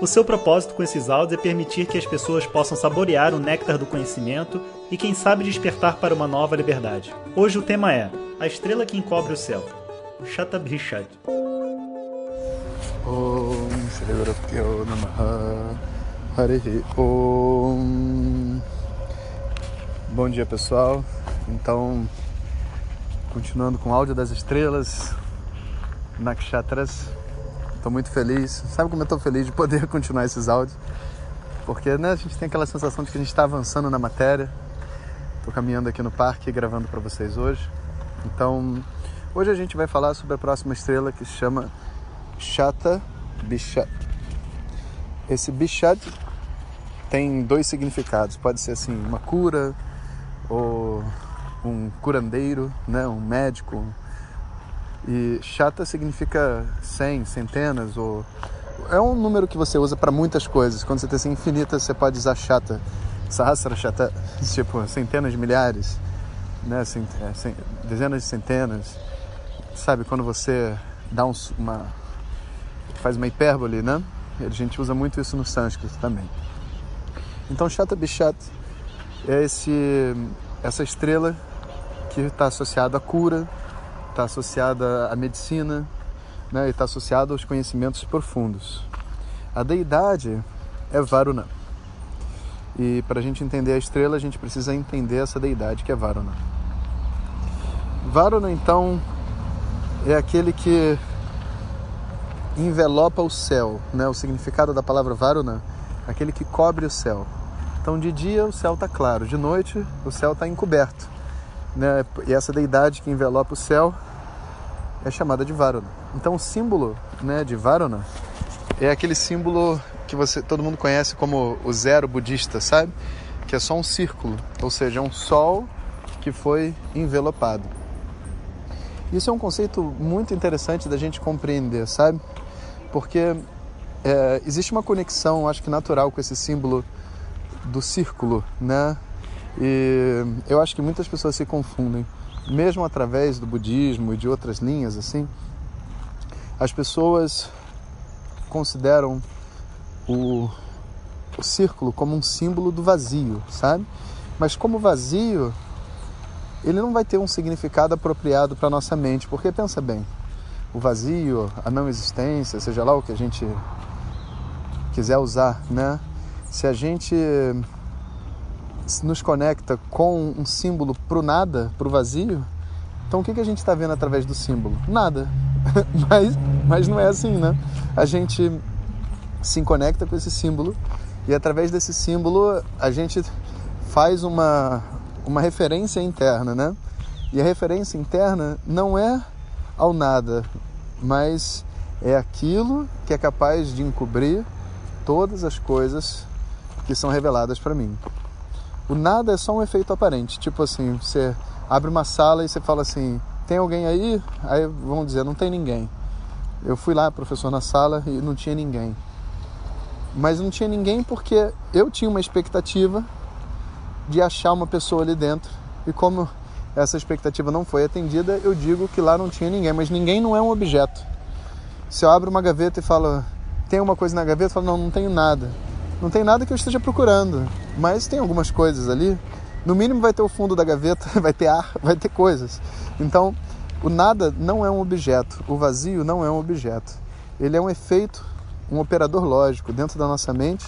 O seu propósito com esses áudios é permitir que as pessoas possam saborear o néctar do conhecimento e, quem sabe, despertar para uma nova liberdade. Hoje o tema é A Estrela que Encobre o Céu. Harihi Om. Bom dia pessoal, então continuando com o áudio das estrelas, Nakshatras, Estou muito feliz. Sabe como eu estou feliz de poder continuar esses áudios? Porque né, a gente tem aquela sensação de que a gente está avançando na matéria. Estou caminhando aqui no parque gravando para vocês hoje. Então, hoje a gente vai falar sobre a próxima estrela que se chama Chata Bichat. Esse Bichat tem dois significados. Pode ser assim, uma cura ou um curandeiro, né, um médico, e chata significa cem, centenas ou é um número que você usa para muitas coisas. Quando você tem assim infinita, você pode usar chata, sahasra chata, tipo centenas de milhares, né, é, dezenas de centenas. Sabe quando você dá um, uma faz uma hipérbole, né? A gente usa muito isso no sânscrito também. Então chata bichat é esse essa estrela que está associada à cura, está associada à medicina né, e está associada aos conhecimentos profundos. A deidade é Varuna. E para a gente entender a estrela, a gente precisa entender essa deidade que é Varuna. Varuna, então, é aquele que envelopa o céu, né? O significado da palavra Varuna, aquele que cobre o céu. Então, de dia o céu está claro, de noite o céu está encoberto né? E essa deidade que envelopa o céu é chamada de Varuna. Então o símbolo, né, de Varuna é aquele símbolo que você todo mundo conhece como o zero budista, sabe? Que é só um círculo, ou seja, é um sol que foi envelopado. Isso é um conceito muito interessante da gente compreender, sabe? Porque é, existe uma conexão, acho que natural, com esse símbolo do círculo, né? E eu acho que muitas pessoas se confundem, mesmo através do budismo e de outras linhas assim. As pessoas consideram o, o círculo como um símbolo do vazio, sabe? Mas como vazio, ele não vai ter um significado apropriado para nossa mente, porque pensa bem, o vazio, a não existência, seja lá o que a gente quiser usar, né? Se a gente nos conecta com um símbolo para o nada, para o vazio, então o que, que a gente está vendo através do símbolo? Nada. mas, mas não é assim, né? A gente se conecta com esse símbolo e através desse símbolo a gente faz uma, uma referência interna, né? E a referência interna não é ao nada, mas é aquilo que é capaz de encobrir todas as coisas que são reveladas para mim. O nada é só um efeito aparente. Tipo assim, você abre uma sala e você fala assim: tem alguém aí? Aí vão dizer: não tem ninguém. Eu fui lá, professor, na sala e não tinha ninguém. Mas não tinha ninguém porque eu tinha uma expectativa de achar uma pessoa ali dentro. E como essa expectativa não foi atendida, eu digo que lá não tinha ninguém. Mas ninguém não é um objeto. Se eu abro uma gaveta e falo, tem uma coisa na gaveta, eu falo, não, não tenho nada. Não tem nada que eu esteja procurando, mas tem algumas coisas ali. No mínimo vai ter o fundo da gaveta, vai ter ar, vai ter coisas. Então, o nada não é um objeto, o vazio não é um objeto. Ele é um efeito, um operador lógico dentro da nossa mente.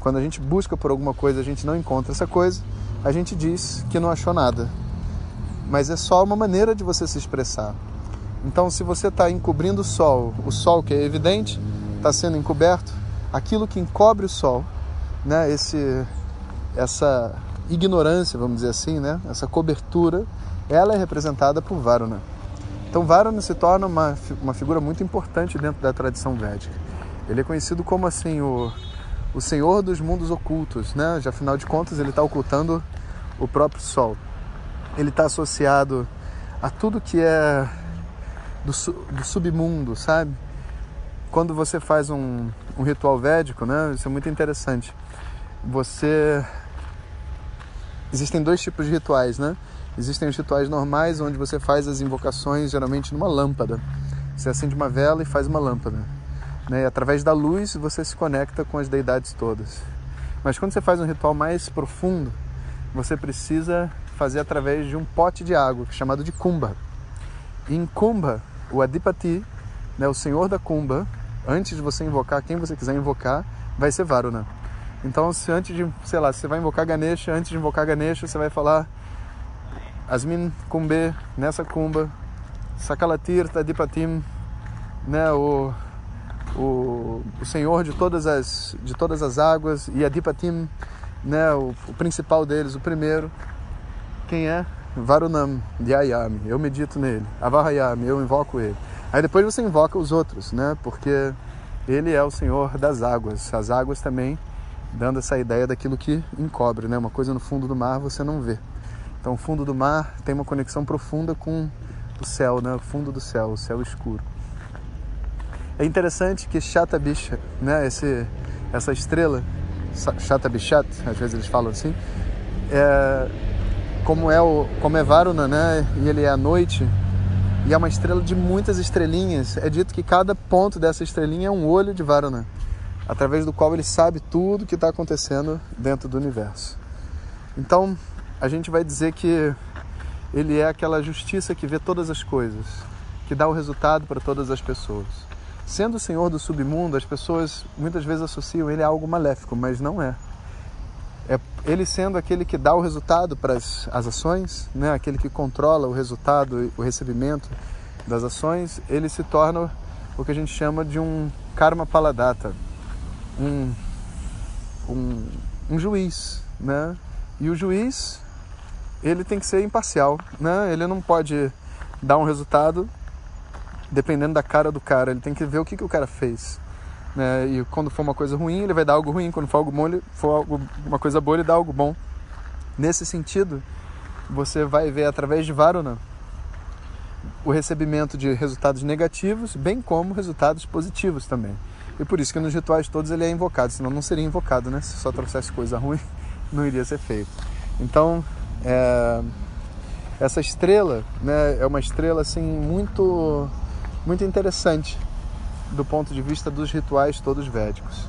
Quando a gente busca por alguma coisa, a gente não encontra essa coisa, a gente diz que não achou nada. Mas é só uma maneira de você se expressar. Então, se você está encobrindo o sol, o sol que é evidente, está sendo encoberto, aquilo que encobre o sol, né? Esse, essa ignorância, vamos dizer assim, né? Essa cobertura, ela é representada por Varuna. Então Varuna se torna uma, uma figura muito importante dentro da tradição védica. Ele é conhecido como assim o, o senhor dos mundos ocultos, né? Já afinal de contas ele está ocultando o próprio sol. ele está associado a tudo que é do, do, submundo, sabe? Quando você faz um, um ritual védico, né? Isso é muito interessante. Você existem dois tipos de rituais, né? Existem os rituais normais, onde você faz as invocações geralmente numa lâmpada. Você acende uma vela e faz uma lâmpada. Né? E através da luz você se conecta com as deidades todas. Mas quando você faz um ritual mais profundo, você precisa fazer através de um pote de água, chamado de Kumbha. E em Kumbha, o Adipati, né, o senhor da Kumbha, antes de você invocar quem você quiser invocar, vai ser Varuna. Então, se antes de, sei lá, você vai invocar Ganesha, antes de invocar Ganesha, você vai falar Asmin Kumbhe, nessa Kumbha, Sakalatirtha Adipatim, né, o, o, o Senhor de todas as, de todas as águas, e Adipatim, né, o, o principal deles, o primeiro, quem é? Varunam Dhyayami, eu medito nele. Avahayami, eu invoco ele. Aí depois você invoca os outros, né? Porque ele é o Senhor das águas. As águas também dando essa ideia daquilo que encobre, né? Uma coisa no fundo do mar você não vê. Então, o fundo do mar tem uma conexão profunda com o céu, né? O fundo do céu, o céu escuro. É interessante que Shatabisha, né? Esse, essa estrela, Shatabishat, às vezes eles falam assim, é, como é o como é Varuna, né? E ele é a noite. E é uma estrela de muitas estrelinhas. É dito que cada ponto dessa estrelinha é um olho de Varuna através do qual ele sabe tudo que está acontecendo dentro do universo. Então, a gente vai dizer que ele é aquela justiça que vê todas as coisas, que dá o resultado para todas as pessoas. Sendo o senhor do submundo, as pessoas muitas vezes associam ele a algo maléfico, mas não é. É ele sendo aquele que dá o resultado para as, as ações, né? aquele que controla o resultado, o recebimento das ações, ele se torna o que a gente chama de um karma paladata, um, um, um juiz, né? E o juiz, ele tem que ser imparcial, né? Ele não pode dar um resultado dependendo da cara do cara. Ele tem que ver o que, que o cara fez. Né? E quando for uma coisa ruim, ele vai dar algo ruim. Quando for, algo bom, ele for algo, uma coisa boa, ele dá algo bom. Nesse sentido, você vai ver através de Varuna o recebimento de resultados negativos, bem como resultados positivos também. E por isso que nos rituais todos ele é invocado, senão não seria invocado, né? Se só trouxesse coisa ruim, não iria ser feito. Então, é, essa estrela, né, é uma estrela assim muito muito interessante do ponto de vista dos rituais todos védicos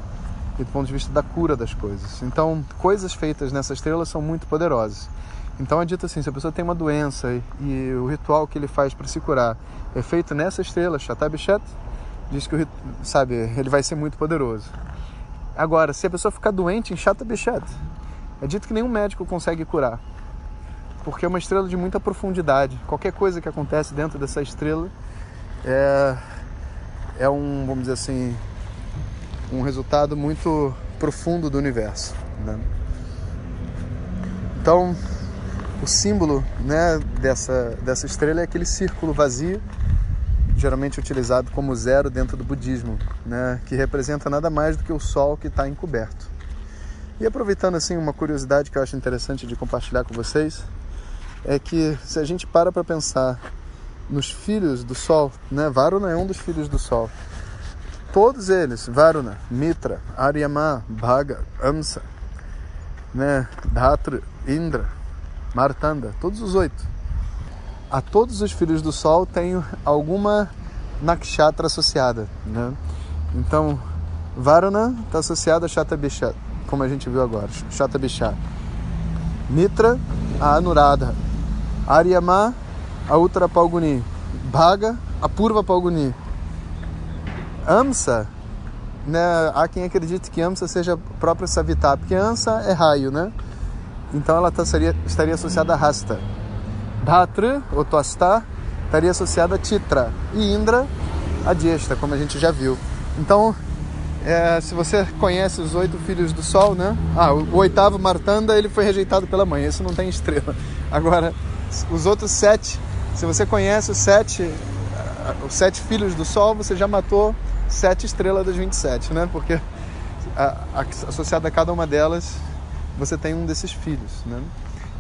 e do ponto de vista da cura das coisas. Então, coisas feitas nessa estrela são muito poderosas. Então é dito assim, se a pessoa tem uma doença e, o ritual que ele faz para se curar é feito nessa estrela, Shatabishat, diz que, sabe, ele vai ser muito poderoso. Agora, se a pessoa ficar doente em chata bichat, é dito que nenhum médico consegue curar. Porque é uma estrela de muita profundidade. Qualquer coisa que acontece dentro dessa estrela é, é um, vamos dizer assim, um resultado muito profundo do universo. Né? Então, o símbolo né, dessa, dessa estrela é aquele círculo vazio geralmente utilizado como zero dentro do budismo, né, que representa nada mais do que o sol que está encoberto. E aproveitando assim uma curiosidade que eu acho interessante de compartilhar com vocês, é que se a gente para para pensar nos filhos do sol, né, Varuna é um dos filhos do sol. Todos eles, Varuna, Mitra, Aryama, Bhaga, Amsa, né, Dhatra, Indra, Martanda, todos os oito a todos os filhos do Sol tem alguma nakshatra associada. Né? Então, Varuna está associado a Shatabisha, como a gente viu agora, Shatabisha. Mitra, a Anuradha. Aryama, a Uttara Palguni. Bhaga, a Purva Palguni. Amsa, né, há quem acredite que Amsa seja a própria Savita, porque Amsa é raio, né? Então ela tá, seria, estaria associada a Rasta. Dhatra, ou Toastá, estaria associada a Titra e Indra a Jesta, como a gente já viu. Então, é, se você conhece os oito filhos do Sol, né? Ah, o, o oitavo Martanda ele foi rejeitado pela mãe, esse não tem estrela. Agora, os outros sete, se você conhece os sete, os sete filhos do Sol, você já matou sete estrelas das 27, né? Porque a, a, associada a cada uma delas, você tem um desses filhos, né?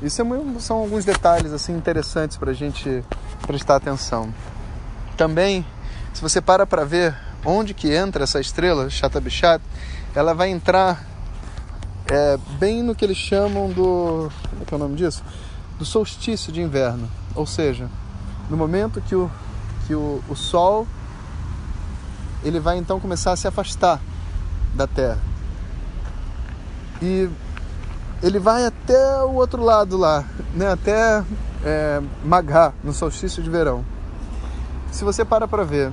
Isso é, são alguns detalhes assim interessantes para a gente prestar atenção. Também, se você para para ver onde que entra essa estrela, Chatabichat, ela vai entrar é, bem no que eles chamam do. Como é que é o nome disso? Do solstício de inverno. Ou seja, no momento que o, que o, o Sol ele vai então começar a se afastar da Terra. E ele vai até o outro lado lá, né? até é, Magha, no solstício de verão. Se você para para ver,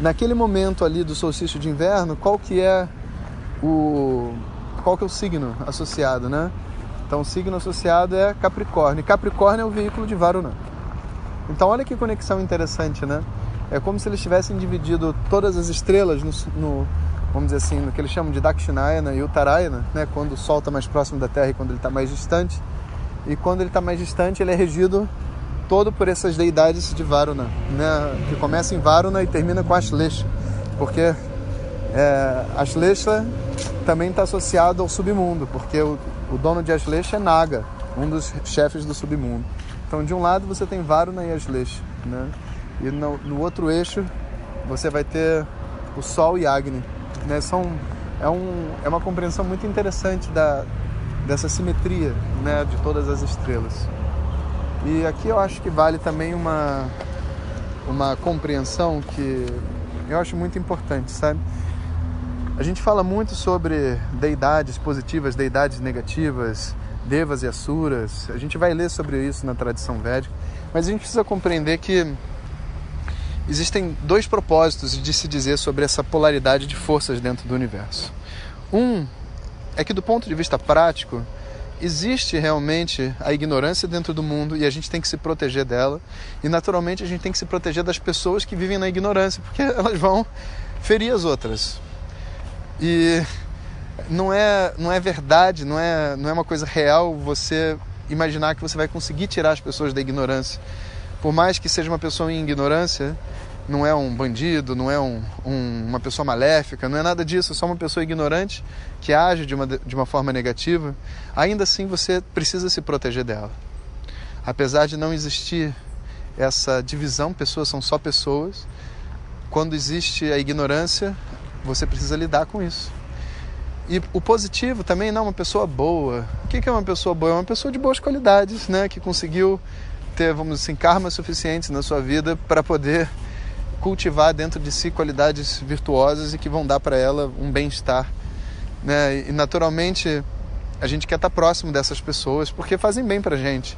naquele momento ali do solstício de inverno, qual que é o qual que é o signo associado, né? Então o signo associado é Capricórnio. Capricórnio é o veículo de Varuna. Então olha que conexão interessante, né? É como se eles tivessem dividido todas as estrelas no, no vamos dizer assim, no que eles chamam de Dakshinayana e Uttarayana, né? Quando o Sol está mais próximo da Terra e quando ele está mais distante. E quando ele está mais distante, ele é regido todo por essas deidades de Varuna, né? Que começa em Varuna e termina com Ashlesha, porque é, Ashlesha também está associado ao submundo, porque o, o dono de Ashlesha é Naga, um dos chefes do submundo. Então, de um lado você tem Varuna e Ashlesha, né? E no, no, outro eixo você vai ter o Sol e Agni, né? São é, um, é uma compreensão muito interessante da, dessa simetria, né? De todas as estrelas. E aqui eu acho que vale também uma uma compreensão que eu acho muito importante, sabe? A gente fala muito sobre deidades positivas, deidades negativas, devas e asuras. A gente vai ler sobre isso na tradição védica, mas a gente precisa compreender que existem dois propósitos de se dizer sobre essa polaridade de forças dentro do universo. Um é que do ponto de vista prático, existe realmente a ignorância dentro do mundo e a gente tem que se proteger dela. E naturalmente a gente tem que se proteger das pessoas que vivem na ignorância, porque elas vão ferir as outras. E não é, não é verdade, não é, não é uma coisa real você imaginar que você vai conseguir tirar as pessoas da ignorância. Por mais que seja uma pessoa em ignorância, não é um bandido, não é um, um, uma pessoa maléfica, não é nada disso, é só uma pessoa ignorante que age de uma, de uma forma negativa, ainda assim você precisa se proteger dela. Apesar de não existir essa divisão, pessoas são só pessoas, quando existe a ignorância, você precisa lidar com isso. E o positivo também, não, uma pessoa boa. O que é uma pessoa boa? É uma pessoa de boas qualidades, né? Que conseguiu ter, vamos dizer assim, karmas suficientes na sua vida para poder cultivar dentro de si qualidades virtuosas e que vão dar para ela um bem-estar. Né? E naturalmente a gente quer estar próximo dessas pessoas porque fazem bem para gente.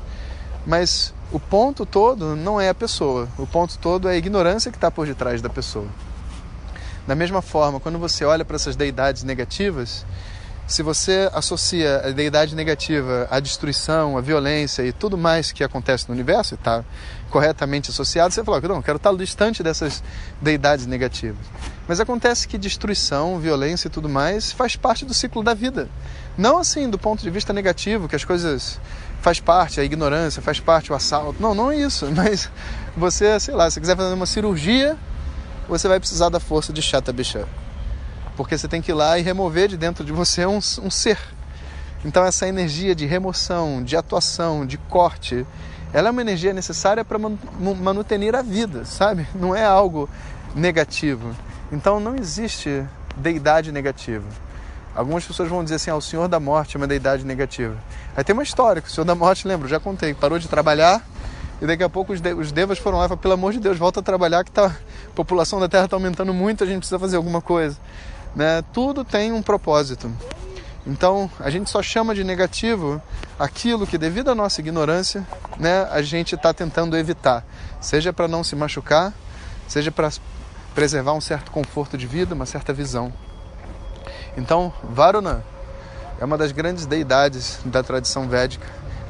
Mas o ponto todo não é a pessoa, o ponto todo é a ignorância que está por detrás da pessoa. Da mesma forma, quando você olha para essas deidades negativas, se você associa a deidade negativa à destruição, à violência e tudo mais que acontece no universo, e está corretamente associado, você fala, não, quero estar distante dessas deidades negativas. Mas acontece que destruição, violência e tudo mais faz parte do ciclo da vida. Não assim do ponto de vista negativo, que as coisas faz parte, a ignorância faz parte, o assalto. Não, não é isso. Mas você, sei lá, se quiser fazer uma cirurgia você vai precisar da força de Chata Bichã. Porque você tem que ir lá e remover de dentro de você um, um ser. Então, essa energia de remoção, de atuação, de corte, ela é uma energia necessária para manutenir a vida, sabe? Não é algo negativo. Então, não existe deidade negativa. Algumas pessoas vão dizer assim: ah, o Senhor da Morte é uma deidade negativa. Aí tem uma história que o Senhor da Morte, lembro, já contei, parou de trabalhar e daqui a pouco os, de, os devas foram lá e falaram, pelo amor de Deus, volta a trabalhar que tá, população da Terra está aumentando muito, a gente precisa fazer alguma coisa. Né? Tudo tem um propósito. Então, a gente só chama de negativo aquilo que, devido à nossa ignorância, né, a gente está tentando evitar. Seja para não se machucar, seja para preservar um certo conforto de vida, uma certa visão. Então, Varuna é uma das grandes deidades da tradição védica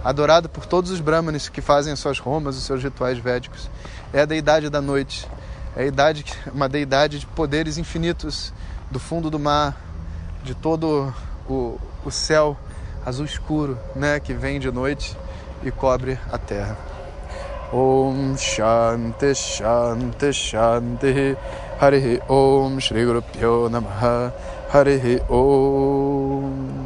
adorado por todos os brahmanes que fazem as suas romas, os seus rituais védicos. É a deidade da noite, é idade, uma deidade de poderes infinitos do fundo do mar, de todo o, o céu azul escuro, né, que vem de noite e cobre a terra. Om Shanti Shanti Shanti Hare Om Shri Guru Pyo Namaha Hare Om